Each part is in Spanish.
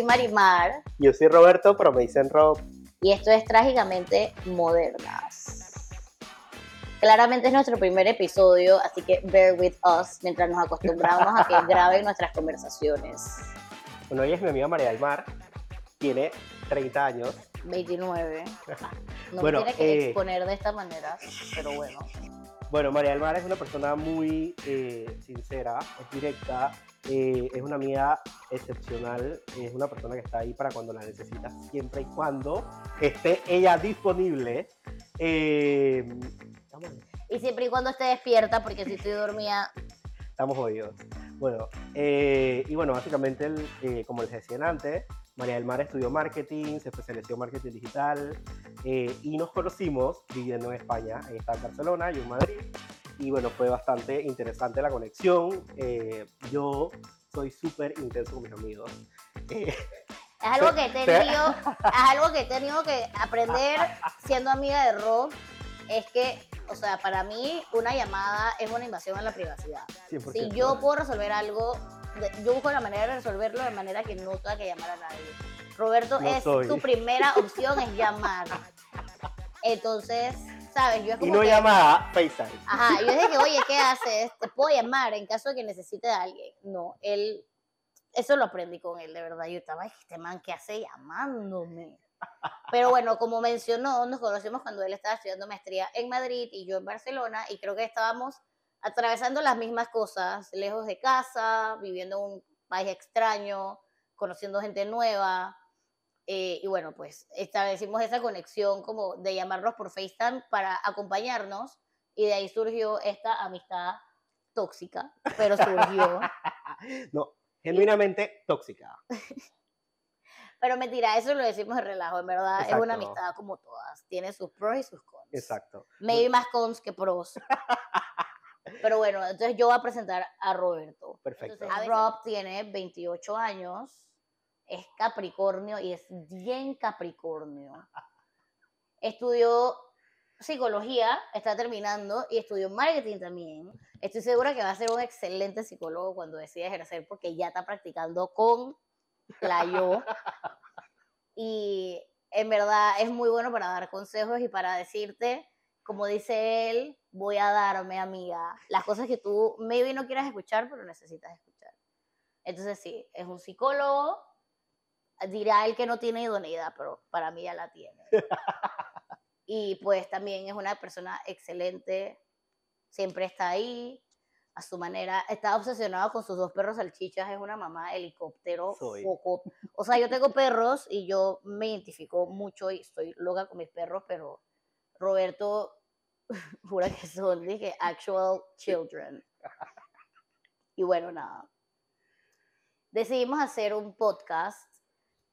soy Marimar. Yo soy Roberto, pero me dicen Rob. Y esto es Trágicamente Modernas. Claramente es nuestro primer episodio, así que bear with us mientras nos acostumbramos a que graben nuestras conversaciones. Bueno, ella es mi amiga María del Mar, tiene 30 años. 29. No Bueno, me tiene que eh, exponer de esta manera, pero bueno. Bueno, María del Mar es una persona muy eh, sincera, es directa, eh, es una amiga excepcional, es una persona que está ahí para cuando la necesitas, siempre y cuando esté ella disponible. Eh, Y siempre y cuando esté despierta, porque si estoy dormida, estamos jodidos. Bueno, eh, y bueno, básicamente, el, eh, como les decía antes, María del Mar estudió marketing, se especializó en marketing digital eh, y nos conocimos viviendo en España. Ella está en Barcelona, yo en Madrid. Y bueno, fue bastante interesante la conexión. Eh, yo soy súper intenso con mis amigos. Eh, Es algo que he tenido, es algo que he tenido que aprender siendo amiga de Rob. Es que, o sea, para mí una llamada es una invasión a la privacidad. 100%. Si yo puedo resolver algo, yo busco la manera de resolverlo de manera que no tenga que llamar a nadie. Roberto No es soy. tu primera opción es llamar. Entonces, sabes, yo es y como no que, llama a FaceTime. Ajá, yo dije, oye, ¿qué haces? Te puedo llamar en caso de que necesite a alguien. No, él, eso lo aprendí con él, de verdad. Yo estaba, "Ay, este man, ¿qué hace llamándome? Pero bueno, como mencionó, nos conocimos cuando él estaba estudiando maestría en Madrid y yo en Barcelona, y creo que estábamos atravesando las mismas cosas, lejos de casa, viviendo en un país extraño, conociendo gente nueva. Eh, y bueno, pues establecimos esa conexión como de llamarnos por FaceTime para acompañarnos y de ahí surgió esta amistad tóxica, pero surgió. No, genuinamente tóxica. pero mentira, eso lo decimos de relajo, en verdad es una Exacto. amistad como todas, tiene sus pros y sus cons. Exacto. Maybe más cons que pros. Pero bueno, entonces yo voy a presentar a Roberto. Perfecto. Entonces, Rob tiene 28 años, es Capricornio y es bien Capricornio. Estudió psicología, está terminando, y estudió marketing también. Estoy segura que va a ser un excelente psicólogo cuando decida ejercer porque ya está practicando con la yo. Y en verdad es muy bueno para dar consejos y para decirte, como dice él, voy a darme, amiga, las cosas que tú maybe no quieras escuchar, pero necesitas escuchar. Entonces sí, es un psicólogo, dirá él que no tiene idoneidad, pero para mí ya la tiene. Y pues también es una persona excelente, siempre está ahí, a su manera, está obsesionado con sus dos perros salchichas, es una mamá helicóptero, Soy. O sea, yo tengo perros y yo me identifico mucho y estoy loca con mis perros, pero Roberto jura que son, dije, actual children. Y bueno, nada. Decidimos hacer un podcast.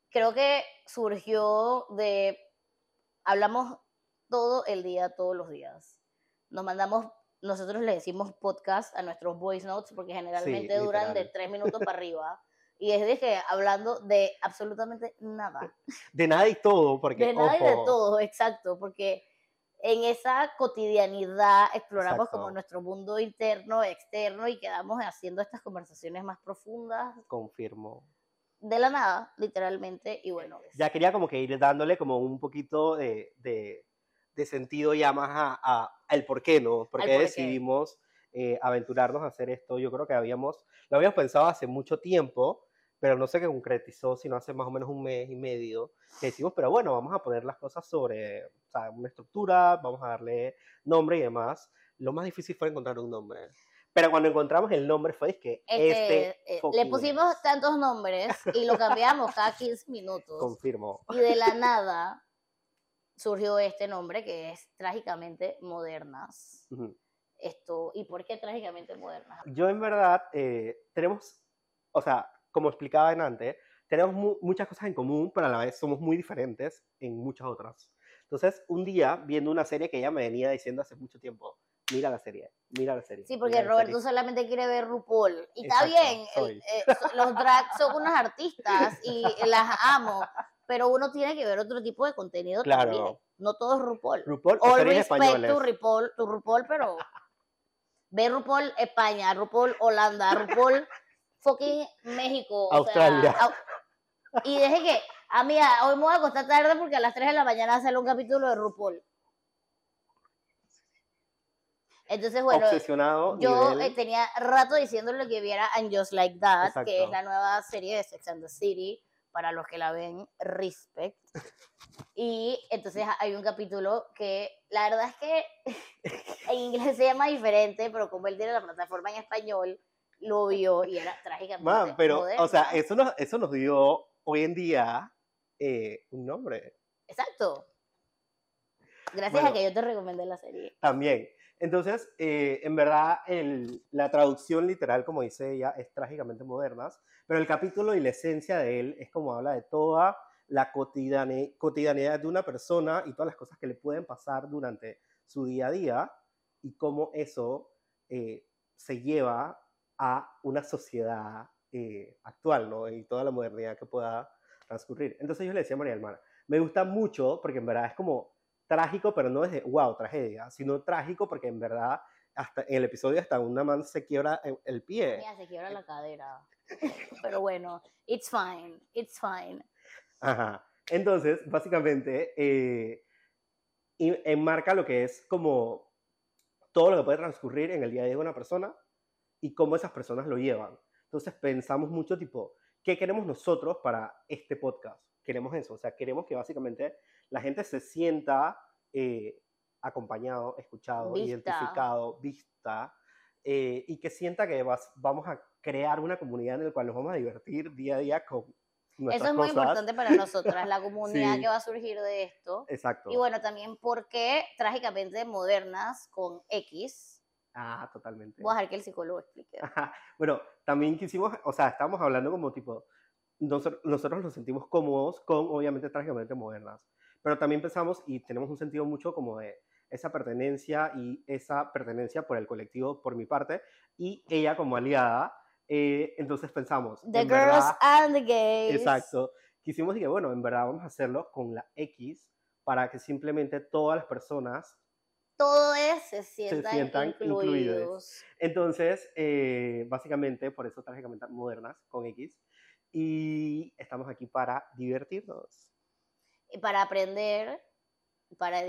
Creo que surgió de. Hablamos todo el día, todos los días. Nos mandamos. Nosotros le decimos podcast a nuestros voice notes porque generalmente duran de tres minutos para arriba. Y es de que hablando de absolutamente nada. De nada y todo, porque De nada y de todo, exacto, porque en esa cotidianidad exploramos Exacto. como nuestro mundo interno, externo y quedamos haciendo estas conversaciones más profundas confirmo. De la nada, literalmente, y bueno, Ya quería como que ir dándole como un poquito de, de, de sentido ya más a, a- al por qué, ¿no? Por Al qué por qué. decidimos eh, aventurarnos a hacer esto. Yo creo que habíamos, lo habíamos pensado hace mucho tiempo, pero no se concretizó, sino hace más o menos un mes y medio, que decimos, pero bueno, vamos a poner las cosas sobre o sea, una estructura, vamos a darle nombre y demás. Lo más difícil fue encontrar un nombre. Pero cuando encontramos el nombre fue que este, este, le pusimos tantos nombres y lo cambiamos cada 15 minutos confirmo. y de la nada surgió este nombre que es Trágicamente Modernas. Ujú. Esto, ¿y por qué Trágicamente Modernas? Yo en verdad eh, tenemos, o sea, como explicaba en antes, tenemos mu- muchas cosas en común, pero a la vez somos muy diferentes en muchas otras. Entonces, un día, viendo una serie que ella me venía diciendo hace mucho tiempo, mira la serie, mira la serie. Sí, porque Roberto serie". solamente quiere ver RuPaul. Y está bien, el- eh, so- los drags son unos artistas y las amo, pero uno tiene que ver otro tipo de contenido Claro. también. No todo es RuPaul. RuPaul All respect to RuPaul, to RuPaul, pero ve RuPaul España, RuPaul Holanda, RuPaul fucking México. o sea, Australia. au- Y dije que, amiga, hoy me voy a acostar tarde porque a las 3 de la mañana sale un capítulo de RuPaul. Entonces, bueno, Obsesionado. yo nivel- eh, tenía rato diciéndole que viera And Just Like That, Exacto. que es la nueva serie de Sex and the City, para los que la ven, respect. Y entonces hay un capítulo que la verdad es que en inglés se llama diferente, pero como él tiene la plataforma en español, lo vio y era trágicamente Man, pero, o sea, eso nos, eso nos dio hoy en día eh, un nombre Exacto. Gracias Bueno. a que yo te recomendé la serie. también. Entonces, eh, en verdad, la traducción literal, como dice ella, es trágicamente modernas, pero el capítulo y la esencia de él es como habla de toda la cotidianidad de una persona y todas las cosas que le pueden pasar durante su día a día y cómo eso eh, se lleva a una sociedad eh, actual, ¿no? Y toda la modernidad que pueda transcurrir. Entonces yo le decía a María del me gusta mucho porque en verdad es como trágico, pero no es de, wow, tragedia, sino trágico porque en verdad hasta en el episodio hasta una man se quiebra el, el pie. Mira, se quiebra la cadera. Pero bueno, it's fine, it's fine. Ajá. Entonces, básicamente, eh, enmarca lo que es como todo lo que puede transcurrir en el día a día de una persona y cómo esas personas lo llevan. Entonces, pensamos mucho tipo, ¿qué queremos nosotros para este podcast? Queremos eso, o sea, queremos que básicamente la gente se sienta eh, acompañado, escuchado, Vista. identificado, vista, eh, y que sienta que vas- vamos a crear una comunidad en la cual nos vamos a divertir día a día con nuestras Eso es muy cosas. importante para nosotras, la comunidad Sí. que va a surgir de esto. Exacto. Y bueno, también porque trágicamente modernas con X. Ah, totalmente. Voy a dejar que el psicólogo explique. Ajá. Bueno, también quisimos, o sea, estábamos hablando como tipo, nosotros, nosotros nos sentimos cómodos con, obviamente, trágicamente modernas, pero también pensamos y tenemos un sentido mucho como de esa pertenencia y esa pertenencia por el colectivo, por mi parte, y ella como aliada. eh, entonces pensamos, The en girls verdad, and the gays. exacto, quisimos que, bueno, en verdad vamos a hacerlo con la X para que simplemente todas las personas Todos se sientan, sientan incluidos. incluidos. Entonces, eh, básicamente, por eso trágicamente modernas con X. Y estamos aquí para divertirnos. Para aprender, para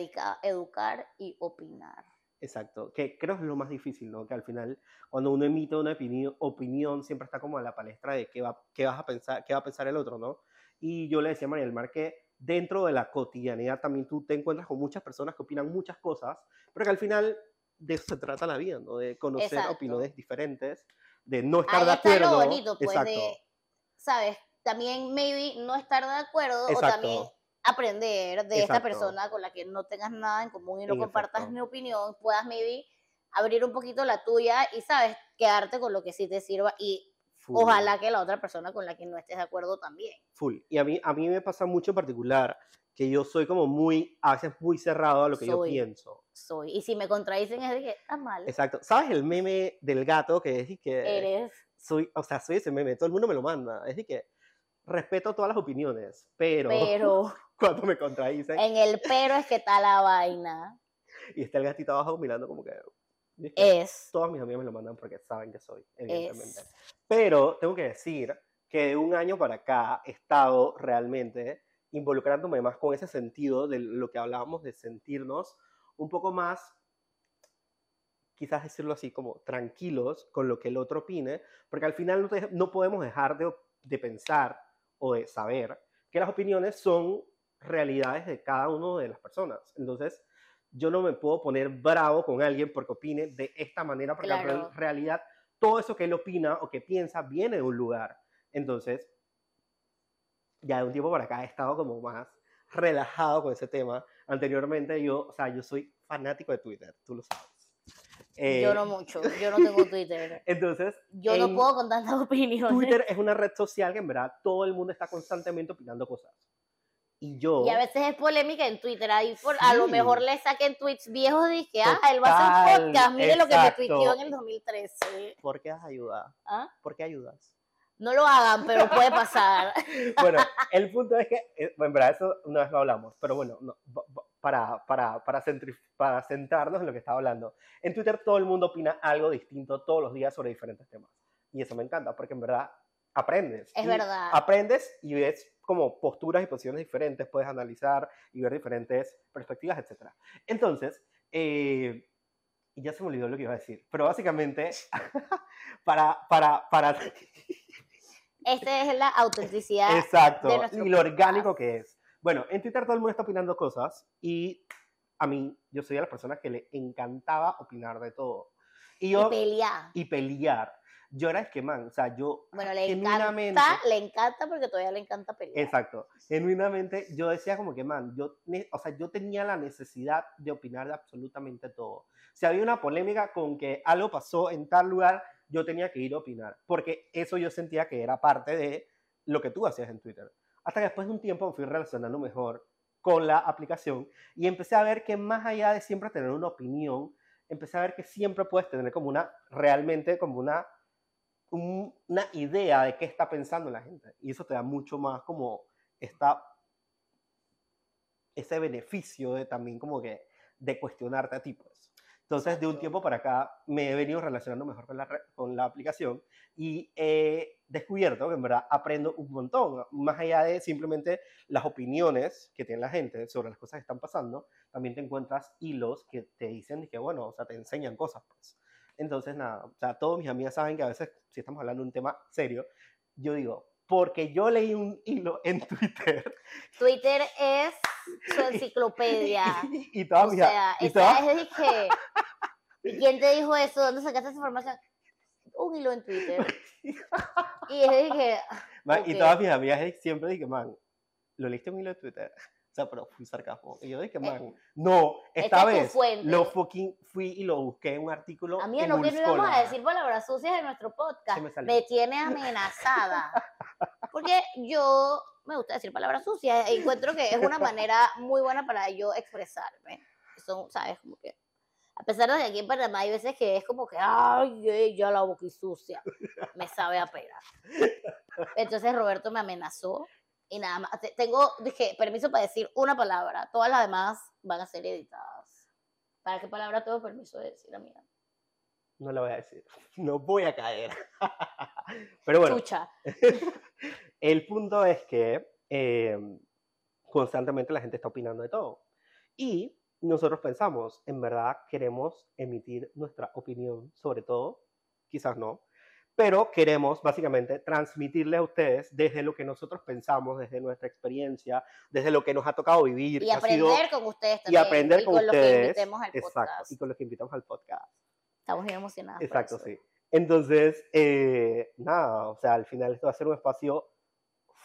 educar y opinar. Exacto. Que creo que es lo más difícil, ¿no? Que al final, cuando uno emite una opinión, opinión siempre está como a la palestra de qué, va, qué vas a pensar, qué va a pensar el otro, ¿no? Y yo le decía a María del Mar que dentro de la cotidianidad también tú te encuentras con muchas personas que opinan muchas cosas, pero que al final de eso se trata la vida, ¿no? De conocer Exacto. opiniones diferentes, de no estar Ahí de está acuerdo. lo bonito, pues, Exacto. de, ¿sabes? También maybe no estar de acuerdo o Exacto. también aprender de esta Exacto. persona con la que no tengas nada en común y no compartas mi opinión, puedas maybe abrir un poquito la tuya y, ¿sabes? Quedarte con lo que sí te sirva y Full. ojalá que la otra persona con la que no estés de acuerdo también. Full. Y a mí, a mí me pasa mucho en particular que yo soy como muy, a veces muy cerrado a lo que yo pienso. Soy. Y si me contradicen es de que está mal. Exacto. ¿Sabes el meme del gato que es y que Eres. soy, o sea, soy ese meme, todo el mundo me lo manda. Es de que respeto todas las opiniones, pero, Pero cuando me contradicen en el pero es que está la vaina. y está el gatito abajo mirando como que, es que Es. todas mis amigas me lo mandan porque saben que soy, evidentemente. Es. Pero tengo que decir que de un año para acá he estado realmente involucrándome más con ese sentido de lo que hablábamos de sentirnos un poco más, quizás decirlo así, como tranquilos con lo que el otro opine, porque al final no, te- no podemos dejar de, de pensar o de saber que las opiniones son realidades de cada una de las personas. Entonces, yo no me puedo poner bravo con alguien porque opine de esta manera, porque en Claro. real- realidad todo eso que él opina o que piensa viene de un lugar. Entonces, ya de un tiempo para acá he estado como más relajado con ese tema. Anteriormente yo, o sea, yo soy fanático de Twitter, tú lo sabes. Eh, Yo no mucho. Yo no tengo Twitter. Entonces, Yo no en puedo con tantas opiniones. Twitter es una red social que en verdad todo el mundo está constantemente opinando cosas. Y yo... Y a veces es polémica en Twitter. Ahí por- a lo Sí. mejor le saquen tweets viejos y que, ah, él va a hacer un podcast. Mire lo que me exacto. tuiteó en el 2013. ¿Por qué ayudas? ¿Ah? ¿Por qué ayudas? No lo hagan, pero puede pasar. bueno, el punto es que, eh, en verdad, eso una vez lo hablamos, pero bueno, no, para, para, para, para centrarnos en lo que estaba hablando. En Twitter todo el mundo opina algo distinto todos los días sobre diferentes temas. Y eso me encanta, porque en verdad aprendes. Es verdad. Aprendes y ves como posturas y posiciones diferentes, puedes analizar y ver diferentes perspectivas, etc. Entonces, eh, y ya se me olvidó lo que iba a decir, pero básicamente, para, para, para, Esta es la autenticidad. exacto, de y lo orgánico que es. Bueno, en Twitter todo el mundo está opinando cosas y a mí, yo soy de las personas que le encantaba opinar de todo. Y Y yo, pelear. y pelear. Yo era esquemán, o sea, yo Bueno, le genuinamente- encanta, le encanta porque todavía le encanta pelear. Exacto. Genuinamente, yo decía como que, man, yo, o sea, yo tenía la necesidad de opinar de absolutamente todo. Si había una polémica con que algo pasó en tal lugar, yo tenía que ir a opinar, porque eso yo sentía que era parte de lo que tú hacías en Twitter. Hasta que después de un tiempo me fui relacionando mejor con la aplicación y empecé a ver que más allá de siempre tener una opinión, empecé a ver que siempre puedes tener como una, realmente como una un- una idea de qué está pensando la gente. Y eso te da mucho más como esta, ese beneficio de también como que de cuestionarte a ti, pues. Entonces, de un tiempo para acá me he venido relacionando mejor con la, con la aplicación y he descubierto que en verdad aprendo un montón, más allá de simplemente las opiniones que tiene la gente sobre las cosas que están pasando, también te encuentras hilos que te dicen que, bueno, o sea, te enseñan cosas, pues. Entonces, nada, o sea, todos mis amigas saben que a veces, si estamos hablando de un tema serio, yo digo, porque yo leí un hilo en Twitter Twitter es su enciclopedia. y, y todas o mis sea, y todas- es de que. ¿Y quién te dijo eso? ¿Dónde sacaste esa información? Un hilo en Twitter. Y es de que. man, y todas mis amigas siempre dije, man, lo leíste en un hilo de Twitter. Sea, pero fui sarcasmo. Y yo dije, man, no, esta esta es vez lo fucking fui y lo busqué en un artículo. Amiga, en no que no íbamos a decir palabras sucias en nuestro podcast. Me. Me tiene amenazada. Porque yo me gusta decir palabras sucias. e Encuentro que es una manera muy buena para yo expresarme. Son, ¿sabes? Como que. A pesar de que aquí en Panamá hay veces que es como que, ay, ella la sucia Me sabe a pera. Entonces Roberto me amenazó y nada más. te- Tengo, dije, permiso para decir una palabra. Todas las demás van a ser editadas. ¿Para qué palabra tengo permiso de decir, amiga? No lo voy a decir. No voy a caer. Pero bueno, Chucha. el punto es que eh, constantemente la gente está opinando de todo. Y nosotros pensamos, en verdad queremos emitir nuestra opinión sobre todo, quizás no, pero queremos básicamente transmitirle a ustedes desde lo que nosotros pensamos, desde nuestra experiencia, desde lo que nos ha tocado vivir. Y ha sido- aprender con ustedes y también. aprender con, con los que ustedes. al Exacto, podcast. y con los que invitamos al podcast. Estamos bien emocionados. Exacto, sí. Entonces, eh, nada, o sea, al final esto va a ser un espacio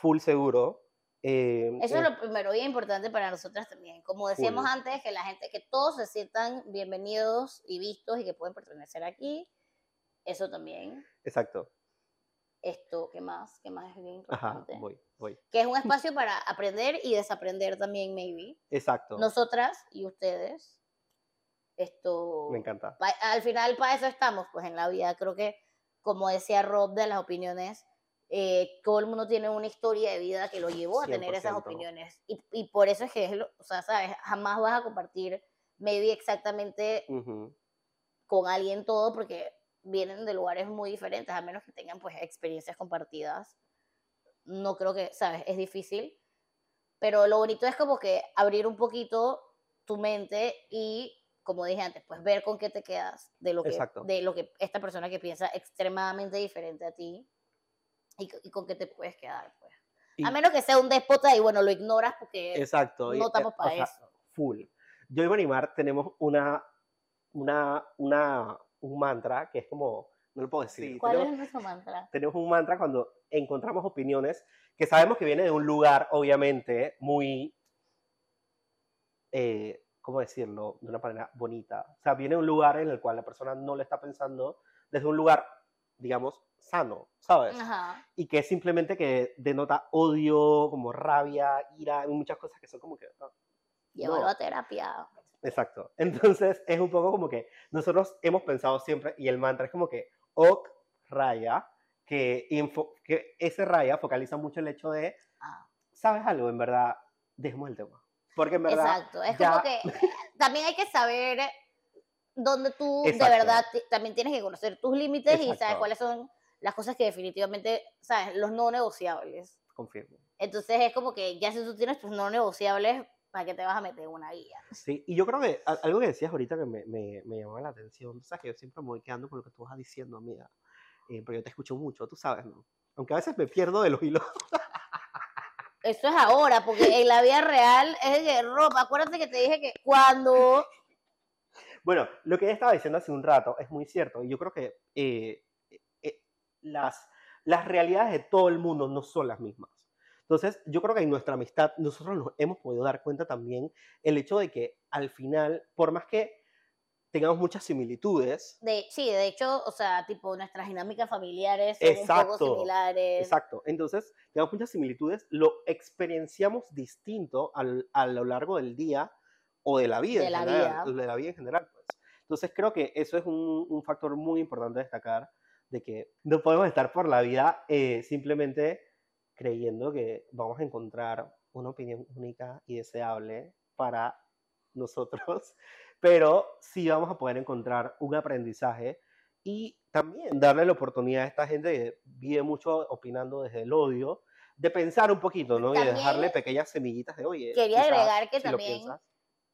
full seguro. eh, Eso es eh, lo primero y importante para nosotras también. Como decíamos Full. antes, que la gente, que todos se sientan bienvenidos y vistos y que pueden pertenecer aquí. Eso también. Exacto. Esto, ¿qué más? ¿Qué más es bien Ajá, importante? voy, voy. Que es un espacio para aprender y desaprender también, maybe. Exacto. Nosotras y ustedes. Esto. Me encanta. pa- al final para eso estamos, pues en la vida. Creo que, como decía Rob de las opiniones, eh, todo el mundo tiene una historia de vida que lo llevó a tener esas 100%. opiniones. Y, y por eso es que, es lo- o sea, ¿sabes? Jamás vas a compartir maybe exactamente Ujú, con alguien todo porque vienen de lugares muy diferentes, a menos que tengan pues experiencias compartidas. No creo que, ¿sabes? Es difícil. Pero lo bonito es como que abrir un poquito tu mente y, como dije antes, pues ver con qué te quedas de lo que, Exacto. de lo que esta persona que piensa extremadamente diferente a ti y, y con qué te puedes quedar, pues. Y- A menos que sea un déspota y bueno, lo ignoras porque Exacto. y, no eh, estamos o para sea, eso. Full. Yo y Bonimar tenemos una, una, una, un mantra que es como, no lo puedo decir. ¿Cuál tenemos, es nuestro mantra? tenemos un mantra cuando encontramos opiniones que sabemos que viene de un lugar, obviamente, muy, eh, ¿cómo decirlo? De una manera bonita. O sea, viene de un lugar en el cual la persona no le está pensando desde un lugar, digamos, sano, ¿sabes? Ajá. Y que es simplemente que denota odio, como rabia, ira, muchas cosas que son como que... ah, Llévalo No. a terapia. Exacto. Entonces es un poco como que nosotros hemos pensado siempre, y el mantra es como que ok raya, que, info- que ese raya focaliza mucho el hecho de, Ah. ¿sabes algo? En verdad, dejemos el tema. Porque en verdad, Exacto, es ya- como que también hay que saber dónde tú Exacto. de verdad también tienes que conocer tus límites y sabes Exacto. cuáles son las cosas que definitivamente, ¿sabes? Los no negociables. Confirmo. Entonces es como que ya si tú tienes tus no negociables, ¿para qué te vas a meter una guía? Sí, y yo creo que algo que decías ahorita que me, me, me llamó la atención, tú sabes que yo siempre me voy quedando con lo que tú vas diciendo, amiga, eh, porque yo te escucho mucho, tú sabes, ¿no? Aunque a veces me pierdo de los hilos. Eso es ahora, porque en la vida real es de ropa. Acuérdate que te dije que cuando Bueno, lo que ella estaba diciendo hace un rato es muy cierto, y yo creo que eh, eh, las, las realidades de todo el mundo no son las mismas. Entonces, yo creo que en nuestra amistad nosotros nos hemos podido dar cuenta también el hecho de que al final, por más que tengamos muchas similitudes, De, sí, de hecho, o sea, tipo, nuestras dinámicas familiares son un Exacto, poco similares. Exacto. Entonces, tenemos muchas similitudes, lo experienciamos distinto al- a lo largo del día o de la vida. De la general, vida. De la vida en general. pues. Entonces, creo que eso es un, un factor muy importante a destacar, de que no podemos estar por la vida eh, simplemente creyendo que vamos a encontrar una opinión única y deseable para nosotros, pero sí vamos a poder encontrar un aprendizaje y también darle la oportunidad a esta gente que vive mucho opinando desde el odio, de pensar un poquito, ¿no? y de dejarle pequeñas semillitas de, oye, quería agregar que si también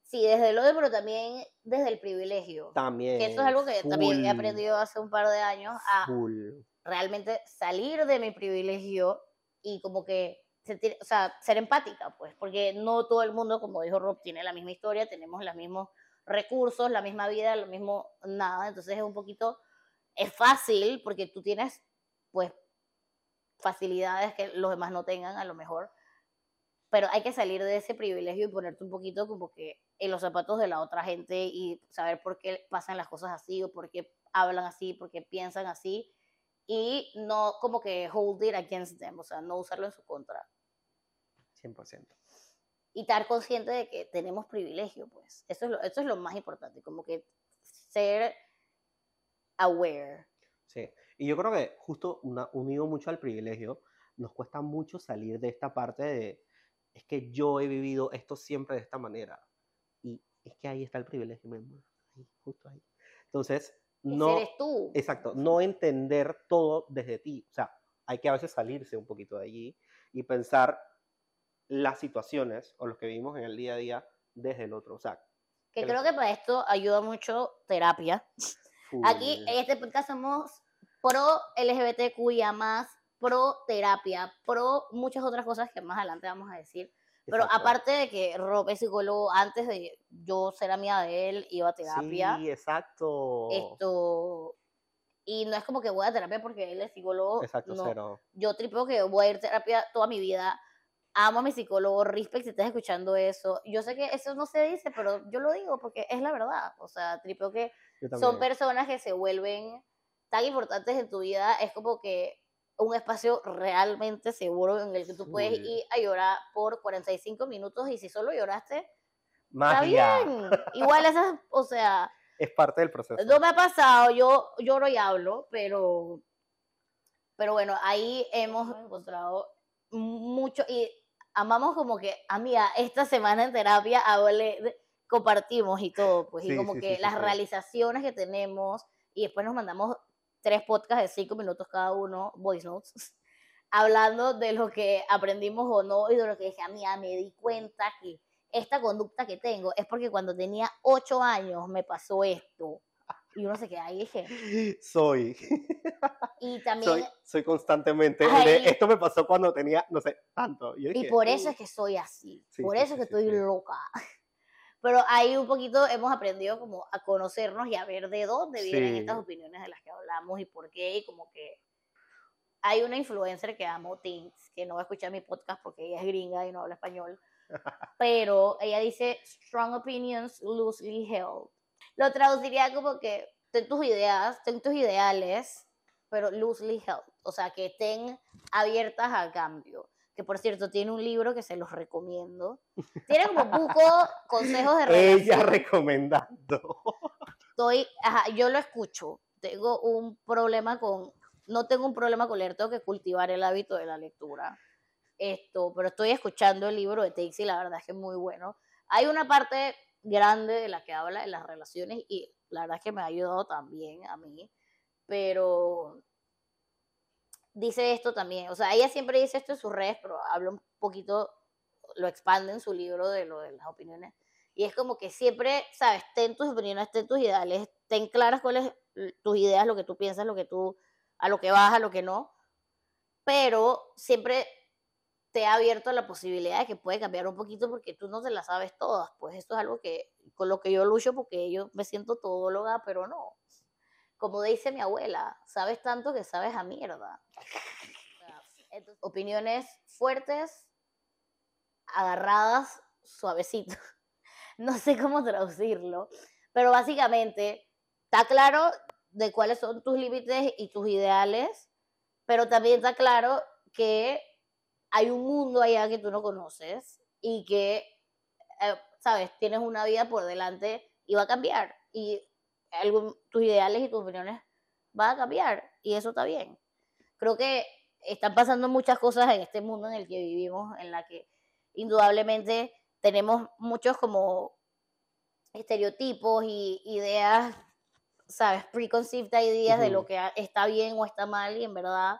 Sí, desde el odio, pero también desde el privilegio. también. Que eso es algo que también he aprendido hace un par de años a full. realmente salir de mi privilegio y como que sentir, o sea, ser empática, pues, porque no todo el mundo, como dijo Rob, tiene la misma historia, tenemos los mismos recursos, la misma vida, lo mismo nada, entonces es un poquito, es fácil porque tú tienes, pues, facilidades que los demás no tengan a lo mejor, pero hay que salir de ese privilegio y ponerte un poquito como que en los zapatos de la otra gente y saber por qué pasan las cosas así o por qué hablan así, por qué piensan así y no como que hold it against them, o sea, no usarlo en su contra. 100%. Y estar consciente de que tenemos privilegio, pues. Eso es lo, eso es lo más importante, como que ser aware. Sí, y yo creo que justo una- unido mucho al privilegio, nos cuesta mucho salir de esta parte de, es que yo he vivido esto siempre de esta manera. Y es que ahí está el privilegio, mi amor, ahí, justo ahí. Entonces, no, eres tú. exacto, no entender todo desde ti. O sea, hay que a veces salirse un poquito de allí y pensar las situaciones o los que vivimos en el día a día desde el otro. O sea, Que creo que para esto ayuda mucho terapia. Aquí en este podcast somos pro LGBTQIA pro terapia, pro muchas otras cosas que más adelante vamos a decir. Pero Exacto. aparte de que Rob es psicólogo, antes de yo ser amiga de él, iba a terapia. Sí, exacto. Esto. Y no es como que voy a terapia porque él es psicólogo. Exacto, no. cero. Yo tripeo que voy a ir a terapia toda mi vida. Amo a mi psicólogo, respect si estás escuchando eso. Yo sé que eso no se dice, pero yo lo digo porque es la verdad. O sea, tripeo que son personas que se vuelven tan importantes en tu vida. Es como que un espacio realmente seguro en el que tú puedes ir a llorar por 45 minutos y si solo lloraste, está Magia. bien. Igual esas, o sea, Es parte del proceso. no me ha pasado, yo lloro y hablo, pero, pero bueno, ahí hemos encontrado mucho y amamos como que, amiga, esta semana en terapia hablé, compartimos y todo, pues, y Sí, como sí, que sí, las realizaciones que tenemos y después nos mandamos tres podcasts de cinco minutos cada uno, voice notes, hablando de lo que aprendimos o no y de lo que dije, amiga, me di cuenta que esta conducta que tengo es porque cuando tenía ocho años me pasó esto. Y uno se queda ahí y dije, Soy. y también, Soy, soy constantemente. Ay. de, esto me pasó cuando tenía, no sé, tanto. Yo y dije, por eso es que soy así, Sí, por eso sí, es que sí, estoy loca. Pero ahí un poquito hemos aprendido como a conocernos y a ver de dónde vienen Sí. estas opiniones de las que hablamos y por qué, y como que hay una influencer que amo, Tinks, que no va a escuchar mi podcast porque ella es gringa y no habla español, pero ella dice strong opinions loosely held. Lo traduciría como que ten tus ideas, ten tus ideales, pero loosely held, o sea, que estén abiertas a cambio. Que por cierto, tiene un libro que se los recomiendo. Tiene como buco consejos de Ella relación. recomendando. Estoy, ajá, yo lo escucho. Tengo un problema con, no tengo un problema con leer, tengo que cultivar el hábito de la lectura. Esto, pero estoy escuchando el libro de y la verdad es que es muy bueno. Hay una parte grande de la que habla de las relaciones y la verdad es que me ha ayudado también a mí, pero dice esto también. O sea, ella siempre dice esto en sus redes, pero habla un poquito, lo expande en su libro de lo de las opiniones. Y es como que siempre, ¿sabes? Ten tus opiniones, ten tus ideales, ten claras cuáles tus ideas, lo que tú piensas, lo que tú, a lo que vas, a lo que no. Pero siempre te ha abierto la posibilidad de que puede cambiar un poquito porque tú no te las sabes todas. Pues esto es algo que, con lo que yo lucho porque yo me siento todóloga, pero no. Como dice mi abuela, sabes tanto que sabes a mierda. opiniones fuertes, agarradas, suavecito. No sé cómo traducirlo, pero básicamente está claro de cuáles son tus límites y tus ideales, pero también está claro que hay un mundo allá que tú no conoces y que, eh, sabes, tienes una vida por delante y va a cambiar. Y tus ideales y tus opiniones van a cambiar y eso está bien. Creo que están pasando muchas cosas en este mundo en el que vivimos, en la que indudablemente tenemos muchos como estereotipos y ideas, sabes, preconceived ideas de lo que está bien o está mal y en verdad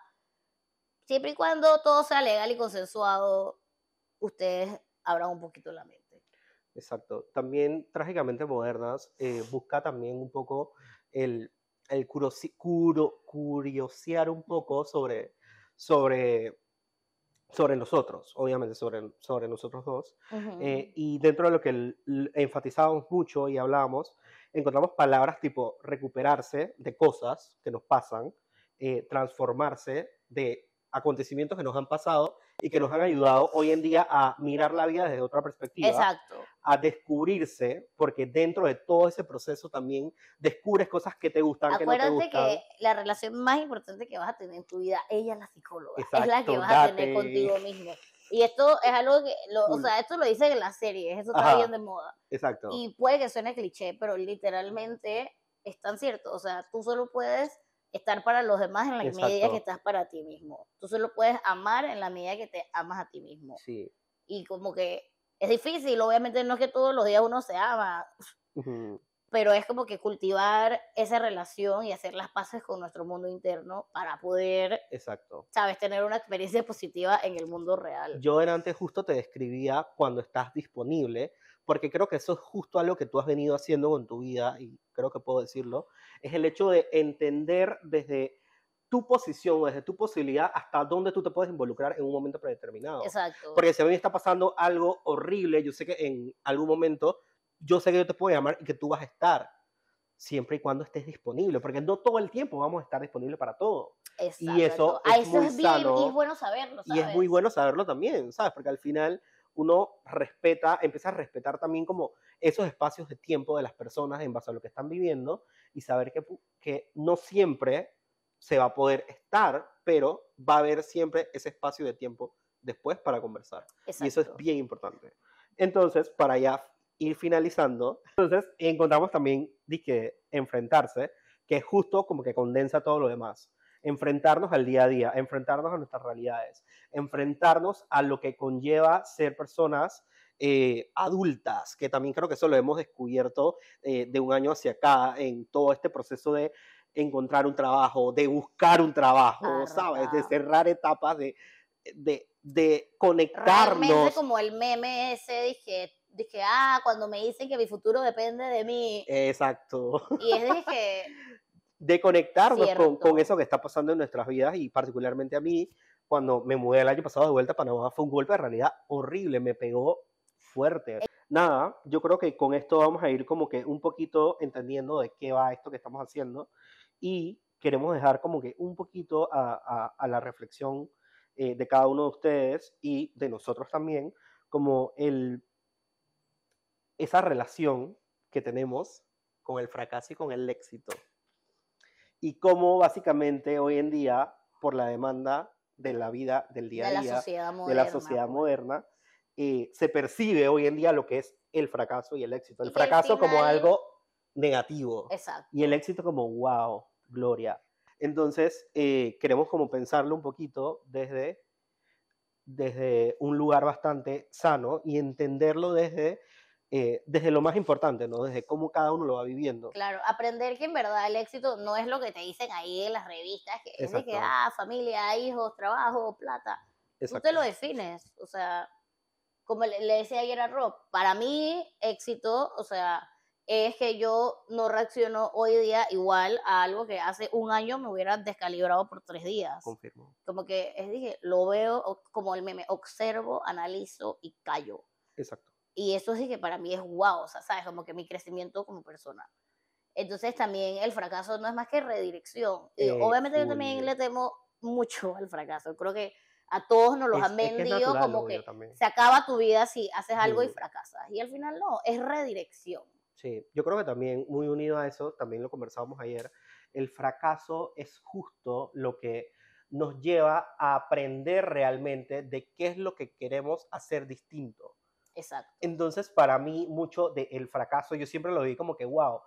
siempre y cuando todo sea legal y consensuado, ustedes abran un poquito la mente. Exacto. También Trágicamente Modernas eh, busca también un poco el, el curiosear un poco sobre, sobre, sobre nosotros, obviamente sobre, sobre nosotros dos. Eh, y dentro de lo que enfatizamos mucho y hablábamos, encontramos palabras tipo recuperarse de cosas que nos pasan, eh, transformarse de acontecimientos que nos han pasado y que nos han ayudado hoy en día a mirar la vida desde otra perspectiva. Exacto. A descubrirse, porque dentro de todo ese proceso también descubres cosas que te gustan, que no te gustan. que la relación más importante que vas a tener en tu vida, ella es la psicóloga, es la que vas a tener contigo mismo. Y esto es algo que, o sea, esto lo dicen en las series, eso está bien de moda. Exacto. Y puede que suene cliché, pero literalmente es tan cierto. O sea, tú solo puedes estar para los demás en la medida que estás para ti mismo. Tú solo puedes amar en la medida que te amas a ti mismo. Sí. Y como que es difícil, obviamente no es que todos los días uno se ama, pero es como que cultivar esa relación y hacer las paces con nuestro mundo interno para poder, Exacto. sabes, tener una experiencia positiva en el mundo real. Yo en antes justo te describía cuando estás disponible, porque creo que eso es justo algo que tú has venido haciendo con tu vida, y creo que puedo decirlo, es el hecho de entender desde tu posición, desde tu posibilidad, hasta dónde tú te puedes involucrar en un momento predeterminado. Exacto. Porque si a mí me está pasando algo horrible, yo sé que en algún momento, yo sé que yo te puedo llamar y que tú vas a estar, siempre y cuando estés disponible, porque no todo el tiempo vamos a estar disponibles para todo. Exacto. Y eso es, muy es sano, y es bueno saberlo, Y es muy bueno saberlo también, ¿sabes? Porque al final uno respeta, empieza a respetar también como esos espacios de tiempo de las personas en base a lo que están viviendo y saber que, que no siempre se va a poder estar, pero va a haber siempre ese espacio de tiempo después para conversar. Y eso es bien importante. Entonces, para ya ir finalizando, entonces encontramos también que enfrentarse, que es justo como que condensa todo lo demás enfrentarnos al día a día, enfrentarnos a nuestras realidades, enfrentarnos a lo que conlleva ser personas eh, adultas, que también creo que eso lo hemos descubierto eh, de un año hacia acá en todo este proceso de encontrar un trabajo, de buscar un trabajo, ¿sabes? De cerrar etapas, de, de, de conectarnos. Realmente como el meme ese, dije, dije, ah, cuando me dicen que mi futuro depende de mí. Exacto. Y es dije, de conectarnos con, con, eso que está pasando en nuestras vidas y particularmente a mí, cuando me mudé el año pasado de vuelta a Panamá, fue un golpe de realidad horrible, me pegó fuerte. Nada, yo creo que con esto vamos a ir como que un poquito entendiendo de qué va esto que estamos haciendo y queremos dejar como que un poquito a, a, la reflexión eh, de cada uno de ustedes y de nosotros también, como el, esa relación que tenemos con el fracaso y con el éxito y cómo básicamente hoy en día, por la demanda de la vida del día a día, de la sociedad moderna, eh, se percibe hoy en día lo que es el fracaso y el éxito. El fracaso como algo negativo Exacto. y el éxito como wow, gloria. Entonces, eh, queremos como pensarlo un poquito desde, desde un lugar bastante sano y entenderlo desde eh, desde lo más importante, ¿no? Desde cómo cada uno lo va viviendo. Claro, aprender que en verdad el éxito no es lo que te dicen ahí en las revistas, que es de que, ah, familia, hijos, trabajo, plata. Tú Exacto. te lo defines, o sea, como le, le decía ayer a Rob, para mí éxito, o sea, es que yo no reacciono hoy día igual a algo que hace un año me hubiera descalibrado por tres días. Confirmo. Como que es, dije, lo veo como el meme, observo, analizo y callo. Exacto. Y eso sí que para mí es guau, o sea, ¿sabes? Como que mi crecimiento como persona. Entonces también el fracaso no es más que redirección. Y Eh, obviamente yo también le temo mucho al fracaso. Creo que a todos nos los Es- han es que es vendido natural, como que también. se acaba tu vida si haces algo y Mm. fracasas. Y al final no, es redirección. Sí, yo creo que también muy unido a eso, también lo conversábamos ayer, el fracaso es justo lo que nos lleva a aprender realmente de qué es lo que queremos hacer distinto. Exacto. Entonces, para mí, mucho del fracaso, yo siempre lo vi como que, wow,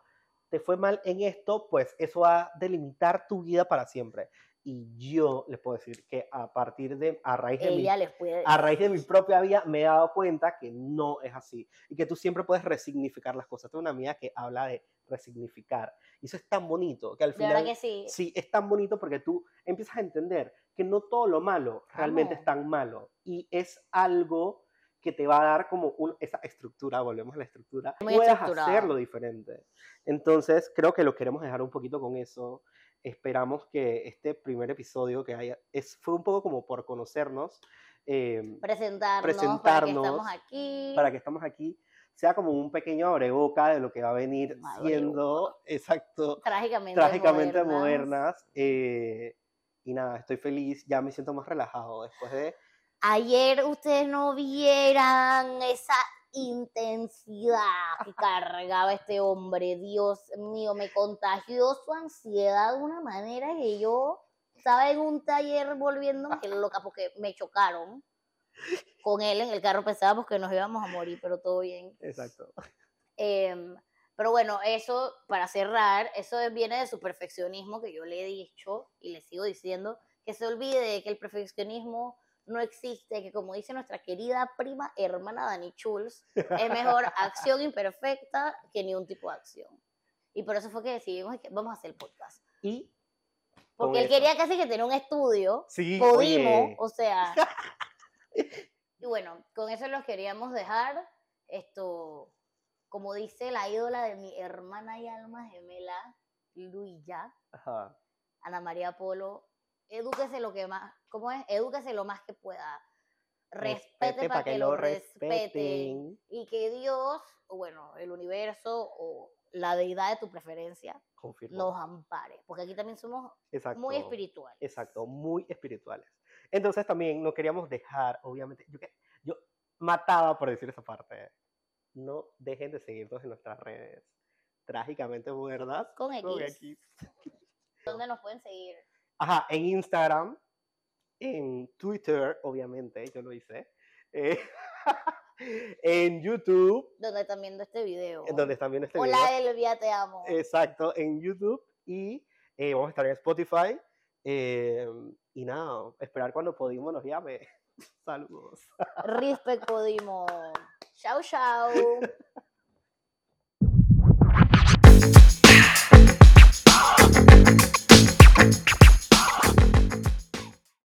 te fue mal en esto, pues eso va a delimitar tu vida para siempre. Y yo les puedo decir que a partir de, a raíz de mi les puede a raíz de mi propia vida me he dado cuenta que no es así y que tú siempre puedes resignificar las cosas. Tengo una amiga que habla de resignificar y eso es tan bonito que al De final que sí. sí es tan bonito porque tú empiezas a entender que no todo lo malo realmente es tan malo y es algo que te va a dar como un- esa estructura, volvemos a la estructura, Muy puedas hacerlo diferente. Entonces, creo que lo queremos dejar un poquito con eso. Esperamos que este primer episodio que haya, es, fue un poco como por conocernos, eh, Presentarnos, para que presentarnos, estamos aquí. para que estamos aquí, sea como un pequeño abreboca de lo que va a venir Abreboca. siendo, exacto, Trágicamente, trágicamente modernas. modernas. eh, y nada, estoy feliz, ya me siento más relajado después de... Ayer ustedes no vieran esa intensidad que cargaba este hombre. Dios mío, me contagió su ansiedad de una manera que yo estaba en un taller volviéndome loca porque me chocaron con él en el carro. Pensábamos que nos íbamos a morir, pero todo bien. Exacto. Em, pero bueno, eso, para cerrar, eso viene de su perfeccionismo que yo le he dicho y le sigo diciendo, que se olvide de que el perfeccionismo no existe, que como dice nuestra querida prima hermana Dani Schulz, es mejor acción imperfecta que ni un tipo de acción. Y por eso fue que decidimos que vamos a hacer el podcast. Y... Porque él eso- quería casi que tener un estudio, Sí, pudimos, oye, o sea. y bueno, con eso los queríamos dejar. Esto, como dice la ídola de mi hermana y alma gemela, Luilla, ajá, Ana María Polo, edúquese lo que más, ¿cómo es? Edúquese lo más que pueda. Respete para que, lo respeten. Y que Dios, o bueno, el universo o la deidad de tu preferencia confirmo. nos ampare. Porque aquí también somos Exacto. muy espirituales. Exacto, muy espirituales. Entonces también no queríamos dejar, obviamente, yo, mataba por decir esa parte. No dejen de seguirnos en nuestras redes. Trágicamente muerdas. Con X. con X. ¿Dónde nos pueden seguir? Ajá, en Instagram, en Twitter, obviamente, yo lo hice. Eh, en YouTube. Donde están viendo este video. Donde están viendo este Hola, video. Hola, Elvia, te amo. Exacto, en YouTube y eh, vamos a estar en Spotify. Eh, y nada, esperar cuando Podimo nos llame. Saludos. Respect Podimo. Chao, chao.